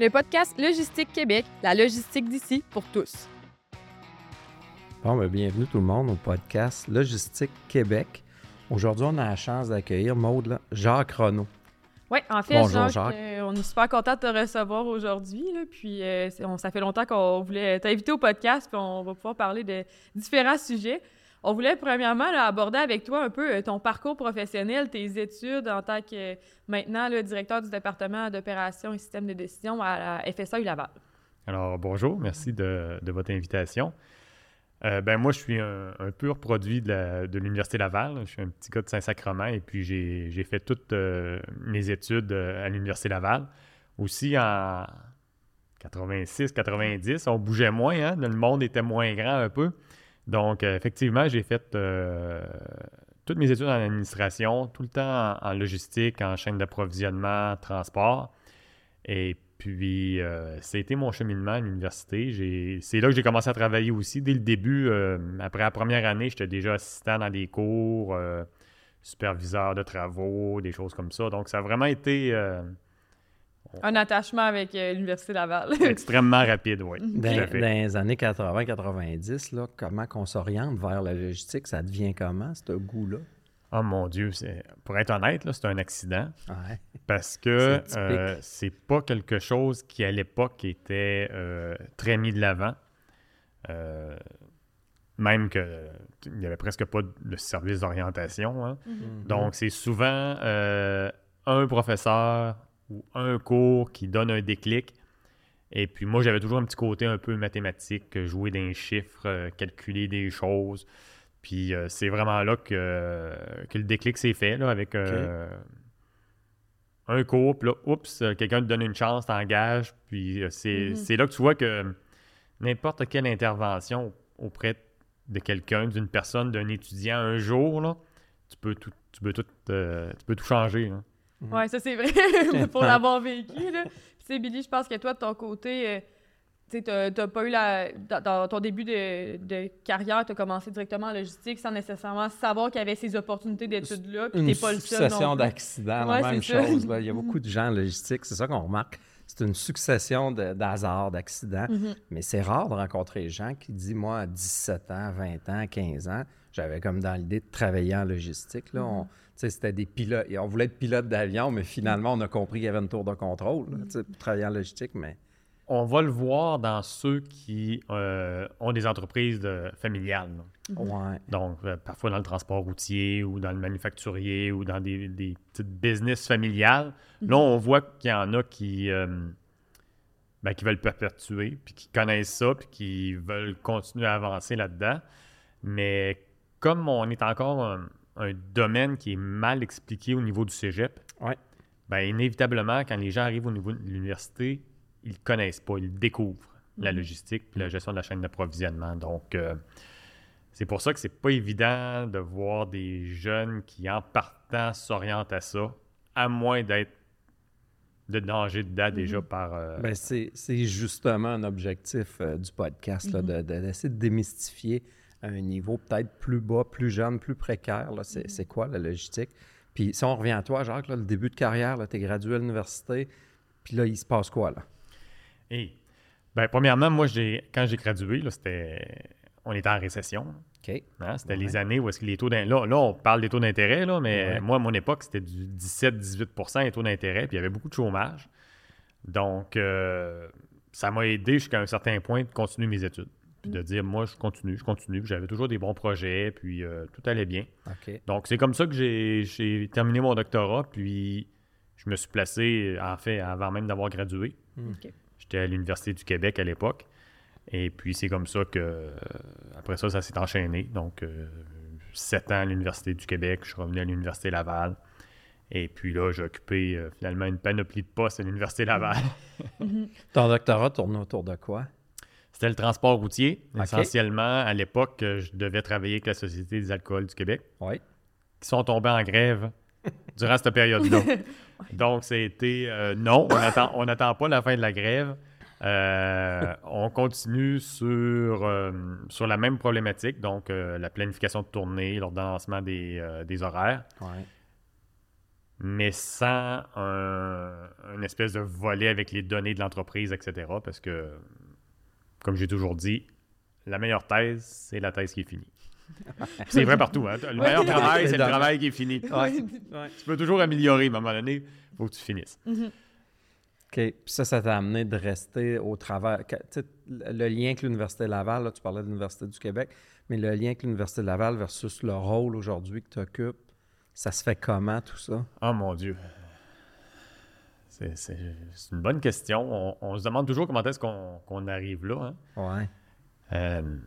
le podcast Logistique Québec, la logistique d'ici pour tous. Bon, ben, bienvenue tout le monde au podcast Logistique Québec. Aujourd'hui, on a la chance d'accueillir Maude, Jacques Renaud. Oui, en fait, Jacques, euh, on est super content de te recevoir aujourd'hui. Puis, euh, ça fait longtemps qu'on voulait t'inviter au podcast, puis on va pouvoir parler de différents sujets. On voulait premièrement aborder avec toi un peu euh, ton parcours professionnel, tes études en tant que maintenant le directeur du département d'opération et système de décision à la FSA Laval. Alors bonjour, merci de, votre invitation. Euh, ben moi, je suis un, pur produit de l'Université Laval. Je suis un petit gars de Saint-Sacrement et puis j'ai fait toutes euh, mes études à l'Université Laval. Aussi en 86, 90, on bougeait moins, hein? le monde était moins grand un peu. Donc, euh, effectivement, j'ai fait euh, toutes mes études en administration, tout le temps en, logistique, en chaîne d'approvisionnement, transport. Et puis, euh, c'était mon cheminement à l'université. C'est là que j'ai commencé à travailler aussi. Dès le début, après la première année, j'étais déjà assistant dans des cours, superviseur de travaux, des choses comme ça. Donc, ça a vraiment été un attachement avec euh, l'Université Laval. Extrêmement rapide, oui. Dans, les années 80-90, comment qu'on s'oriente vers la logistique, ça devient comment, ce goût-là? Oh mon Dieu, pour être honnête, c'est un accident. Parce que euh, c'est pas quelque chose qui, à l'époque, était euh, très mis de l'avant. même qu'il n'y avait presque pas de service d'orientation. Hein. Mm-hmm. Donc, c'est souvent un professeur ou un cours qui donne un déclic. Et puis moi, j'avais toujours un petit côté un peu mathématique, jouer des chiffres, euh, calculer des choses. Puis euh, c'est vraiment là que, que le déclic s'est fait, là, avec euh, un cours. Puis là, oups, quelqu'un te donne une chance, t'engages. Puis mm-hmm. c'est là que tu vois que n'importe quelle intervention auprès de quelqu'un, d'une personne, d'un étudiant, un jour, là, tu peux tout, tu peux tout, tu peux tout changer. Mhm. Oui, ça c'est vrai, pour l'avoir vécu. Là. Puis, Billy, je pense que toi, de ton côté, euh, tu n'as pas eu la. Dans, ton début de, carrière, tu as commencé directement en logistique sans nécessairement savoir qu'il y avait ces opportunités d'études-là. Puis t'es pas le seul. Une succession d'accidents, la même chose. Il y a beaucoup de gens en logistique, c'est ça qu'on remarque. C'est une succession d'hasards, d'accidents. Mhm. Mais c'est rare de rencontrer des gens qui disent Moi, à 17 ans, 20 ans, 15 ans, j'avais comme dans l'idée de travailler en logistique. Là. Mhm c'était des pilotes. On voulait être pilote d'avion, mais finalement, on a compris qu'il y avait une tour de contrôle pour travailler en logistique. Mais... On va le voir dans ceux qui euh, ont des entreprises familiales. Donc, euh, parfois dans le transport routier ou dans le manufacturier ou dans des, petites business familiales. Là, mhm. on voit qu'il y en a qui, euh, ben, qui veulent perpétuer, puis qui connaissent ça, puis qui veulent continuer à avancer là-dedans. Mais comme on est encore un domaine qui est mal expliqué au niveau du cégep, ouais. ben, inévitablement, quand les gens arrivent au niveau de l'université, ils ne connaissent pas, ils découvrent la mhm. logistique et la gestion de la chaîne d'approvisionnement. Donc, euh, c'est pour ça que c'est pas évident de voir des jeunes qui, en partant, s'orientent à ça, à moins d'être de danger dedans déjà mhm. par. Euh, ben, c'est justement un objectif euh, du podcast, mhm. d'essayer de, de, démystifier à un niveau peut-être plus bas, plus jeune, plus précaire. Mm-hmm. C'est quoi la logistique? Puis si on revient à toi, Jacques, le début de carrière, tu es gradué à l'université, puis là, il se passe quoi là? Hey. Ben, premièrement, moi, quand j'ai gradué, c'était on était en récession. OK. Hein, c'était les années où est-ce que les taux d'intérêt. Là, on parle des taux d'intérêt, mais moi, à mon époque, c'était du 17-18% les taux d'intérêt, puis il y avait beaucoup de chômage. Donc, euh, ça m'a aidé jusqu'à un certain point de continuer mes études. Puis de dire, moi, je continue, je continue. J'avais toujours des bons projets, puis euh, tout allait bien. Donc, c'est comme ça que j'ai terminé mon doctorat, puis je me suis placé, en fait, avant même d'avoir gradué. Hmm. J'étais à l'Université du Québec à l'époque. Et puis, c'est comme ça que, euh, après ça, ça s'est enchaîné. Donc, euh, sept ans à l'Université du Québec, je suis revenu à l'Université Laval. Et puis là, j'ai occupé finalement une panoplie de postes à l'Université Laval. Ton doctorat tourne autour de quoi? C'était le transport routier. Essentiellement, à l'époque, je devais travailler avec la Société des alcools du Québec. Oui. Qui sont tombés en grève durant cette période-là. Donc, c'était euh, non, on n'attend pas la fin de la grève. Euh, on continue sur, euh, sur la même problématique, donc la planification de tournée, l'ordonnancement des, des horaires. mais sans un, une espèce de volet avec les données de l'entreprise, etc. Parce que, comme j'ai toujours dit, la meilleure thèse, c'est la thèse qui est finie. c'est vrai partout. Hein? Le meilleur travail, c'est le travail qui est fini. Tu peux toujours améliorer, mais à un moment donné, il faut que tu finisses. OK. Puis ça, ça t'a amené de rester au travers. Le lien avec l'Université Laval, là, tu parlais de l'Université du Québec, mais le lien avec l'Université Laval versus le rôle aujourd'hui que tu occupes, ça se fait comment tout ça? Oh mon Dieu. C'est une bonne question. On, se demande toujours comment est-ce qu'on arrive là. Hein? Ouais. Euh,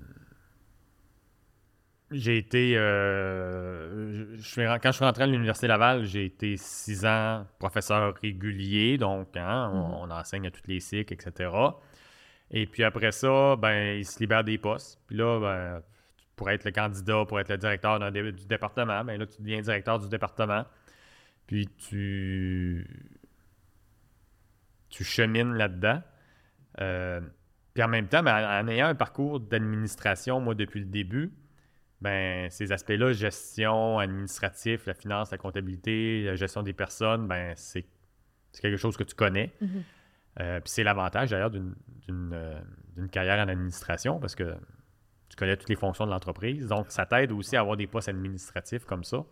j'ai été. Euh, je quand je suis rentré à l'Université Laval, j'ai été six ans professeur régulier, donc hein, on, mm-hmm. enseigne à tous les cycles, etc. Et puis après ça, ben, il se libère des postes. Puis là, ben, pour être le candidat, pour être le directeur du département, ben là, tu deviens directeur du département. Puis tu. Tu chemines là-dedans. Euh, puis en même temps, ben, en ayant un parcours d'administration, moi, depuis le début, ben, ces aspects-là, gestion, administratif, la finance, la comptabilité, la gestion des personnes, ben, c'est quelque chose que tu connais. Mm-hmm. Euh, puis c'est l'avantage d'ailleurs euh, d'une carrière en administration parce que tu connais toutes les fonctions de l'entreprise. Donc, ça t'aide aussi à avoir des postes administratifs comme ça.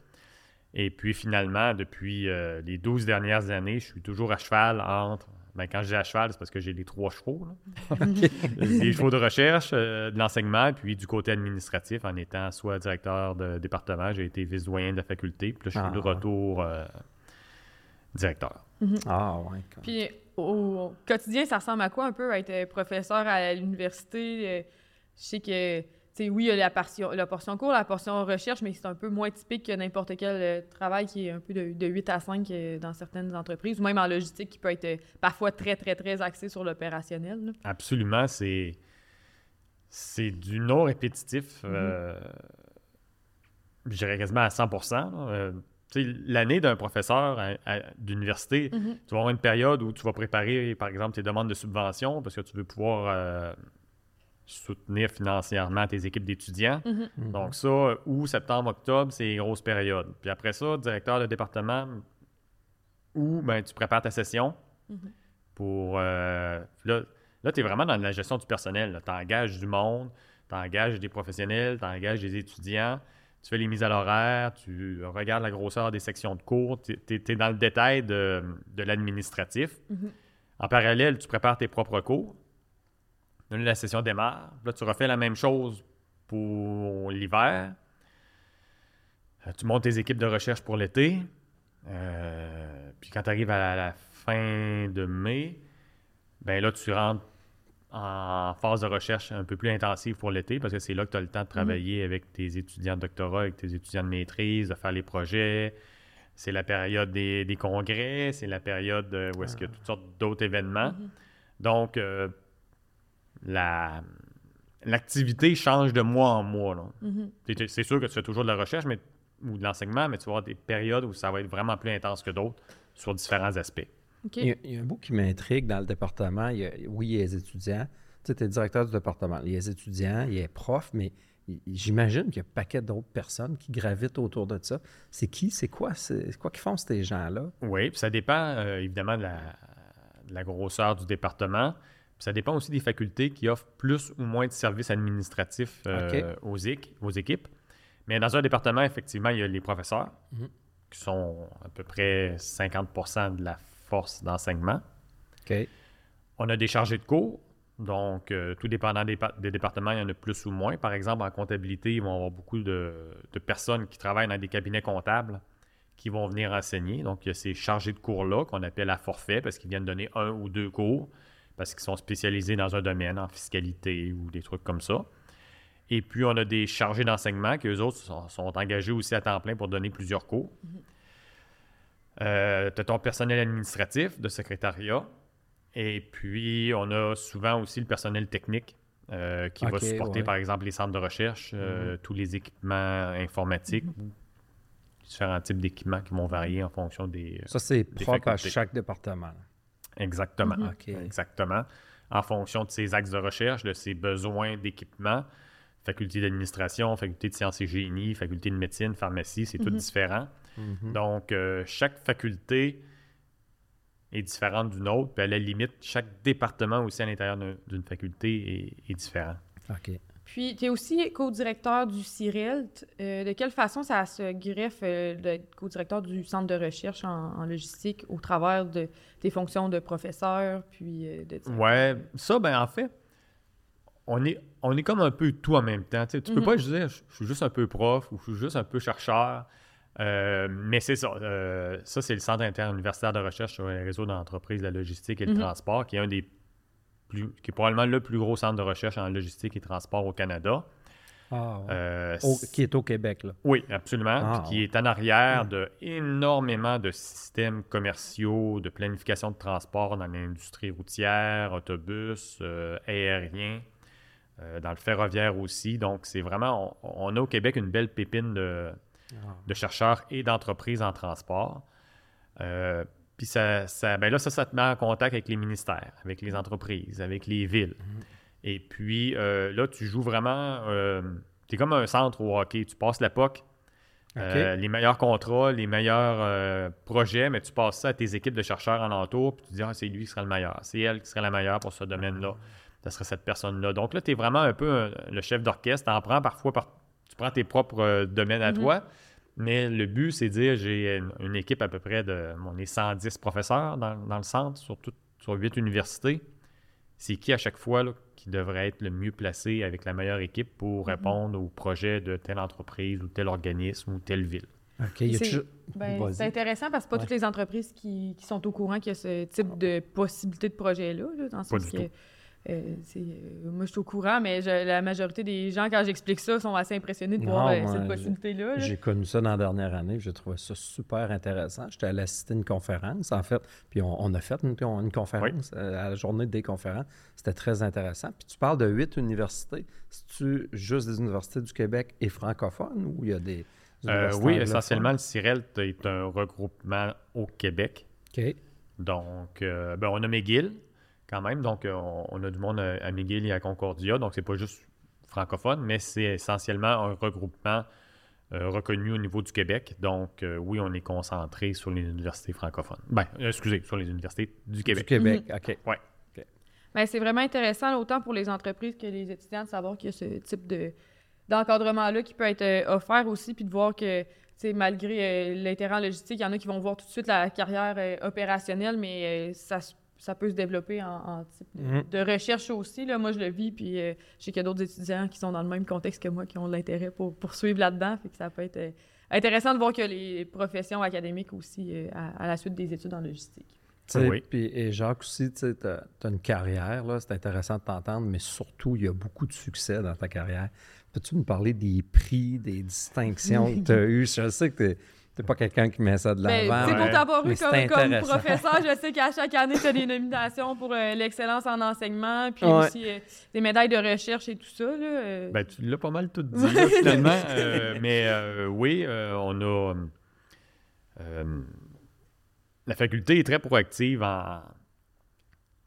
Et puis finalement, depuis euh, les 12 dernières années, je suis toujours à cheval entre ben, quand je dis à cheval, c'est parce que j'ai les trois chevaux. les chevaux de recherche, euh, de l'enseignement, puis du côté administratif, en étant soit directeur de département, j'ai été vice-doyen de la faculté, puis là, je suis de ah. retour euh, directeur. Mm-hmm. Ah, ouais. Puis au quotidien, ça ressemble à quoi un peu être professeur à l'université? Euh, je sais que oui, il y a la portion, la portion cours, la portion recherche, mais c'est un peu moins typique que n'importe quel euh, travail qui est un peu de, 8 à 5 euh, dans certaines entreprises, ou même en logistique, qui peut être euh, parfois très, très, très axé sur l'opérationnel. Absolument, c'est c'est du non répétitif, mm-hmm. je dirais quasiment à 100% L'année d'un professeur d'université, mm-hmm. tu vas avoir une période où tu vas préparer, par exemple, tes demandes de subvention parce que tu veux pouvoir soutenir financièrement tes équipes d'étudiants. Mhm. Mhm. Donc ça, août, septembre, octobre, c'est une grosse période. Puis après ça, directeur de département, où ben, tu prépares ta session mhm. pour... Euh, là, là tu es vraiment dans la gestion du personnel. Tu engages du monde, tu engages des professionnels, tu engages des étudiants, tu fais les mises à l'horaire, tu regardes la grosseur des sections de cours, tu es, dans le détail de, de l'administratif. En parallèle, tu prépares tes propres cours la session démarre. Là, tu refais la même chose pour l'hiver. Euh, tu montes tes équipes de recherche pour l'été. Euh, puis quand tu arrives à la, fin de mai, ben là, tu rentres en phase de recherche un peu plus intensive pour l'été parce que c'est là que tu as le temps de travailler avec tes étudiants de doctorat, avec tes étudiants de maîtrise, de faire les projets. C'est la période des, congrès, c'est la période où est-ce qu'il y a toutes sortes d'autres événements. Mm-hmm. Donc, euh, la, l'activité change de mois en mois. Mm-hmm. C'est sûr que tu fais toujours de la recherche mais, ou de l'enseignement, mais tu vas avoir des périodes où ça va être vraiment plus intense que d'autres sur différents aspects. Il, y a, un bout qui m'intrigue dans le département. oui, il y a les étudiants. Tu es directeur du département. Il y a les étudiants, il y a les profs, mais j'imagine qu'il y a un paquet d'autres personnes qui gravitent autour de ça. C'est qui? C'est quoi? C'est quoi qu'ils font ces gens-là? Oui, puis ça dépend euh, évidemment de la, grosseur du département ça dépend aussi des facultés qui offrent plus ou moins de services administratifs euh, aux, équipes. Mais dans un département, effectivement, il y a les professeurs, mhm. qui sont à peu près 50% de la force d'enseignement. On a des chargés de cours. Donc, euh, tout dépendant des, départements, il y en a plus ou moins. Par exemple, en comptabilité, ils vont avoir beaucoup de, de personnes qui travaillent dans des cabinets comptables qui vont venir enseigner. Donc, il y a ces chargés de cours-là qu'on appelle à forfait parce qu'ils viennent donner un ou deux cours parce qu'ils sont spécialisés dans un domaine, en fiscalité ou des trucs comme ça. Et puis, on a des chargés d'enseignement qui, eux autres, sont, engagés aussi à temps plein pour donner plusieurs cours. Mm-hmm. Euh, tu as ton personnel administratif de secrétariat. Et puis, on a souvent aussi le personnel technique euh, qui va supporter, par exemple, les centres de recherche, euh, mm-hmm. tous les équipements informatiques, mm-hmm. différents types d'équipements qui vont varier en fonction des. Ça, c'est propre à chaque département. Exactement. Mhm. Exactement. En fonction de ses axes de recherche, de ses besoins d'équipement, faculté d'administration, faculté de sciences et génie, faculté de médecine, pharmacie, c'est tout mhm. différent. Mhm. Donc, euh, chaque faculté est différente d'une autre, puis à la limite, chaque département aussi à l'intérieur d'une faculté est, est différent. OK. Puis, tu es aussi co-directeur du CIRELT. Euh, de quelle façon ça se greffe euh, d'être co-directeur du centre de recherche en, logistique au travers de tes fonctions de professeur, puis euh, de Ouais, ça, ben en fait, on est, on est comme un peu tout en même temps. Tu, peux mhm. pas dire je suis juste un peu prof ou je suis juste un peu chercheur. mais c'est ça. ça, c'est le Centre interuniversitaire de recherche sur les réseaux d'entreprises, la logistique et le mhm. transport, qui est un des qui est probablement le plus gros centre de recherche en logistique et transport au Canada. Ah, euh, qui est au Québec, là. Oui, absolument. Ah, qui est en arrière de énormément de systèmes commerciaux, de planification de transport dans l'industrie routière, autobus, euh, aérien, euh, dans le ferroviaire aussi. Donc, c'est vraiment, on, a au Québec une belle pépine de, ah. de chercheurs et d'entreprises en transport. Puis ça, ça, ben là, ça, ça te met en contact avec les ministères, avec les entreprises, avec les villes. Mhm. Et puis euh, là, tu joues vraiment. Euh, tu es comme un centre au hockey. Tu passes la POC, euh, les meilleurs contrats, les meilleurs projets, mais tu passes ça à tes équipes de chercheurs en entour, puis tu dis, ah, c'est lui qui sera le meilleur, c'est elle qui sera la meilleure pour ce domaine-là. Ce serait cette personne-là. Donc là, tu es vraiment un peu le chef d'orchestre. Tu en prends parfois, tu prends tes propres domaines à mhm. toi. Mais le but, c'est de dire j'ai une, équipe à peu près de. On est 110 professeurs dans, le centre, sur, tout, sur 8 universités. C'est qui à chaque fois qui devrait être le mieux placé avec la meilleure équipe pour mm-hmm. répondre aux projets de telle entreprise ou tel organisme ou telle ville? OK. Ben, c'est intéressant parce que pas toutes les entreprises qui, sont au courant qu'il y a ce type de possibilité de projet-là. dans ce pas euh, euh, moi, je suis au courant, mais la majorité des gens, quand j'explique ça, sont assez impressionnés de voir euh, cette possibilité-là. J'ai connu ça dans la dernière année. J'ai trouvé ça super intéressant. J'étais allé assister à une conférence, en fait. Puis on, a fait une, conférence à la journée des conférences. C'était très intéressant. Puis tu parles de huit universités. C'est-tu juste des universités du Québec et francophones ou il y a des. oui, essentiellement, le CIREL est un regroupement au Québec. OK. Donc, ben, on a McGill, quand même. Donc, euh, on, a du monde à, McGill et à Concordia. Donc, c'est pas juste francophone, mais c'est essentiellement un regroupement euh, reconnu au niveau du Québec. Donc, euh, oui, on est concentré sur les universités francophones. Ben, excusez, sur les universités du Québec. Du Québec, mhm. OK. Ouais. Ben, c'est vraiment intéressant, autant pour les entreprises que les étudiants, de savoir qu'il y a ce type de, d'encadrement-là qui peut être offert aussi, puis de voir que malgré l'intérêt en logistique, il y en a qui vont voir tout de suite la carrière opérationnelle, mais ça se ça peut se développer en, type mhm. de, recherche aussi. Là. Moi, je le vis, puis euh, je sais qu'il y a d'autres étudiants qui sont dans le même contexte que moi, qui ont l'intérêt pour poursuivre là-dedans. Fait que ça peut être euh, intéressant de voir que les professions académiques aussi, euh, à, la suite des études en logistique. Oui. Puis, et Jacques aussi, tu as, une carrière, là, c'est intéressant de t'entendre, mais surtout, il y a beaucoup de succès dans ta carrière. Peux-tu nous parler des prix, des distinctions que tu as eues? Je sais que tu c'est pas quelqu'un qui met ça de ben, l'avant. C'est pour t'avoir eu comme, professeur, je sais qu'à chaque année, tu as des nominations pour euh, l'excellence en enseignement, puis aussi euh, des médailles de recherche et tout ça. Là, euh. ben, tu l'as pas mal tout dit, finalement. mais oui, on a. la faculté est très proactive en,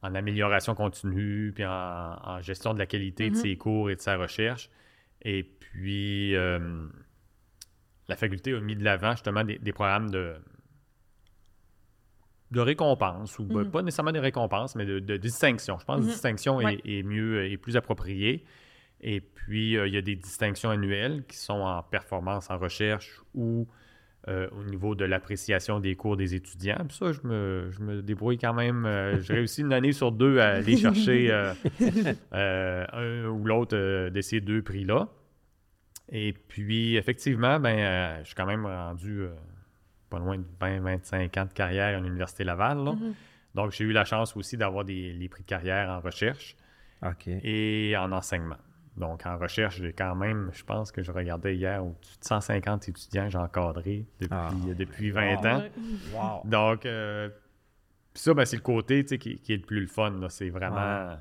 en amélioration continue, puis en, gestion de la qualité de mm-hmm. ses cours et de sa recherche. Et puis la faculté a mis de l'avant justement des, programmes de, de récompense, ou ben, mhm. pas nécessairement des récompenses, mais de, distinction. Je pense que la mhm. distinction est, mieux et plus appropriée. Et puis, euh, il y a des distinctions annuelles qui sont en performance en recherche ou euh, au niveau de l'appréciation des cours des étudiants. Puis ça, je me, débrouille quand même. Euh, j'ai réussi une année sur deux à aller chercher un ou l'autre de ces deux prix-là. Et puis, effectivement, ben, euh, je suis quand même rendu euh, pas loin de 20-25 ans de carrière à l'Université Laval. Mm-hmm. Donc, j'ai eu la chance aussi d'avoir des les prix de carrière en recherche et en enseignement. Donc, en recherche, j'ai quand même, je pense que je regardais hier, au-dessus de 150 étudiants que j'ai encadrés depuis, ah. depuis 20 ans. Donc, euh, ça, ben, c'est le côté qui, qui, est le plus le fun. C'est vraiment.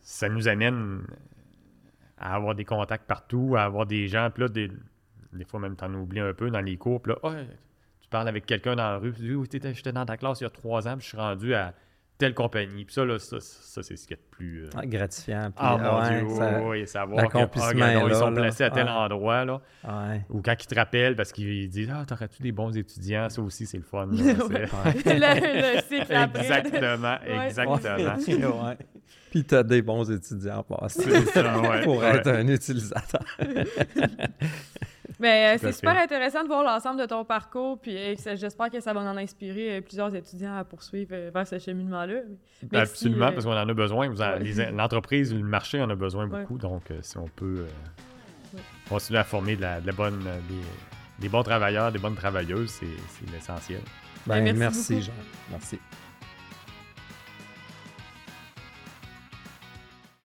ça nous amène à avoir des contacts partout, à avoir des gens. Puis là, des, fois même, t'en oublies un peu dans les cours. Puis là, tu parles avec quelqu'un dans la rue. Tu dis, oui, j'étais dans ta classe il y a trois ans, puis je suis rendu à telle compagnie. Puis ça, là, ça, c'est ce qui est le plus... Ah, gratifiant. ah, mon Dieu, ça, oui, savoir qu'ils sont placés à tel endroit, là. Ou quand ils te rappellent parce qu'ils disent « Ah, t'aurais-tu des bons étudiants? » Ça aussi, c'est le fun. le, Exactement, exactement. Puis tu as des bons étudiants passant pour être un utilisateur. Mais euh, c'est super intéressant de voir l'ensemble de ton parcours, puis euh, j'espère que ça va en inspirer euh, plusieurs étudiants à poursuivre vers ce cheminement-là. Absolument, parce qu'on en a besoin. L'entreprise, le marché en a besoin beaucoup, donc si on peut continuer à former de la, bonne, des, bons travailleurs, des bonnes travailleuses, c'est l'essentiel. Ben, merci, merci Jean. Merci.